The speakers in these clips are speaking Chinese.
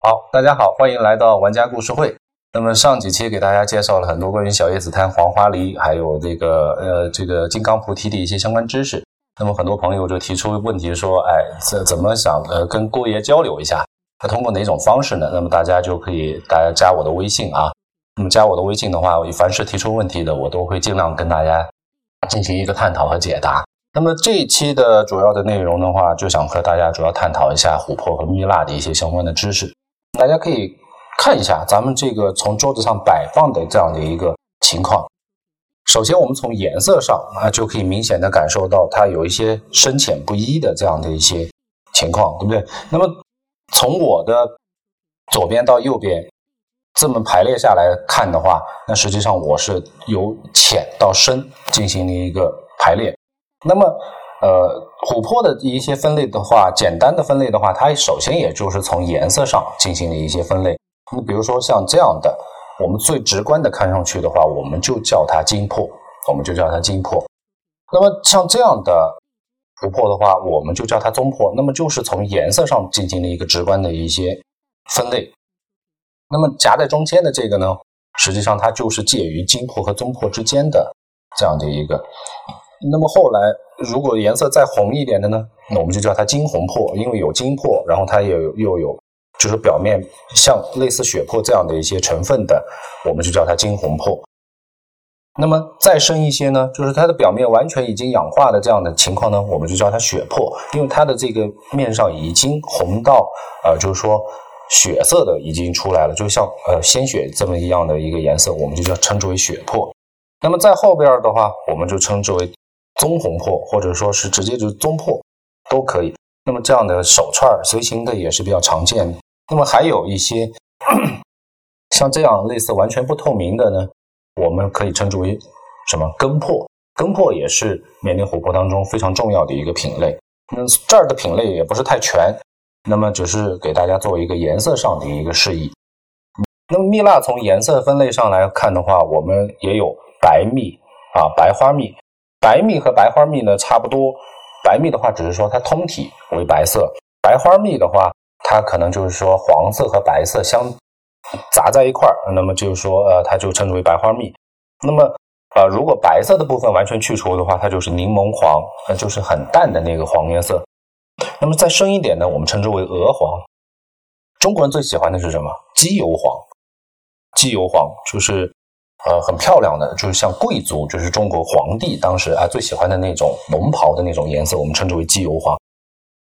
好，大家好，欢迎来到玩家故事会。那么上几期给大家介绍了很多关于小叶紫檀、黄花梨，还有这个呃这个金刚菩提的一些相关知识。那么很多朋友就提出问题说，哎，怎怎么想呃跟郭爷交流一下？那通过哪种方式呢？那么大家就可以大家加我的微信啊。那么加我的微信的话，凡是提出问题的，我都会尽量跟大家进行一个探讨和解答。那么这一期的主要的内容的话，就想和大家主要探讨一下琥珀和蜜蜡的一些相关的知识。大家可以看一下咱们这个从桌子上摆放的这样的一个情况。首先，我们从颜色上啊就可以明显的感受到它有一些深浅不一的这样的一些情况，对不对？那么从我的左边到右边这么排列下来看的话，那实际上我是由浅到深进行了一个排列。那么，呃。琥珀的一些分类的话，简单的分类的话，它首先也就是从颜色上进行了一些分类。你比如说像这样的，我们最直观的看上去的话，我们就叫它金珀，我们就叫它金珀。那么像这样的琥珀的话，我们就叫它棕珀。那么就是从颜色上进行了一个直观的一些分类。那么夹在中间的这个呢，实际上它就是介于金珀和棕珀之间的这样的一个。那么后来，如果颜色再红一点的呢？那我们就叫它金红珀，因为有金珀，然后它也有又有，就是表面像类似血珀这样的一些成分的，我们就叫它金红珀。那么再深一些呢，就是它的表面完全已经氧化的这样的情况呢，我们就叫它血珀，因为它的这个面上已经红到，呃，就是说血色的已经出来了，就像呃鲜血这么一样的一个颜色，我们就叫称之为血珀。那么在后边的话，我们就称之为。棕红珀，或者说是直接就是棕珀，都可以。那么这样的手串随行的也是比较常见的。那么还有一些像这样类似完全不透明的呢，我们可以称之为什么根珀？根珀也是缅甸琥珀当中非常重要的一个品类。那这儿的品类也不是太全，那么只是给大家做一个颜色上的一个示意。那么蜜蜡从颜色分类上来看的话，我们也有白蜜啊，白花蜜。白蜜和白花蜜呢差不多，白蜜的话只是说它通体为白色，白花蜜的话它可能就是说黄色和白色相杂在一块儿，那么就是说呃它就称之为白花蜜。那么呃如果白色的部分完全去除的话，它就是柠檬黄，那就是很淡的那个黄颜色。那么再深一点呢，我们称之为鹅黄。中国人最喜欢的是什么？鸡油黄，鸡油黄就是。呃，很漂亮的，就是像贵族，就是中国皇帝当时啊最喜欢的那种龙袍的那种颜色，我们称之为鸡油黄。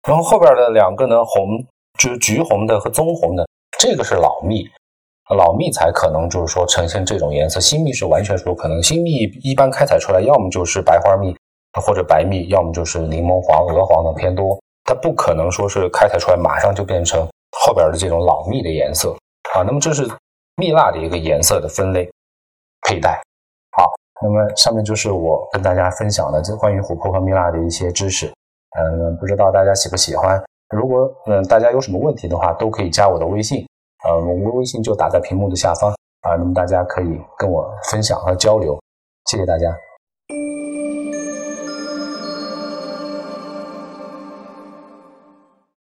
然后后边的两个呢，红就是橘红的和棕红的，这个是老蜜，老蜜才可能就是说呈现这种颜色。新蜜是完全是不可能，新蜜一般开采出来要么就是白花蜜或者白蜜，要么就是柠檬黄、鹅黄的偏多，它不可能说是开采出来马上就变成后边的这种老蜜的颜色啊。那么这是蜜蜡的一个颜色的分类。佩戴好，那么上面就是我跟大家分享的这关于琥珀和蜜蜡的一些知识。嗯，不知道大家喜不喜欢？如果嗯大家有什么问题的话，都可以加我的微信。呃，我们的微信就打在屏幕的下方啊，那么大家可以跟我分享和交流。谢谢大家。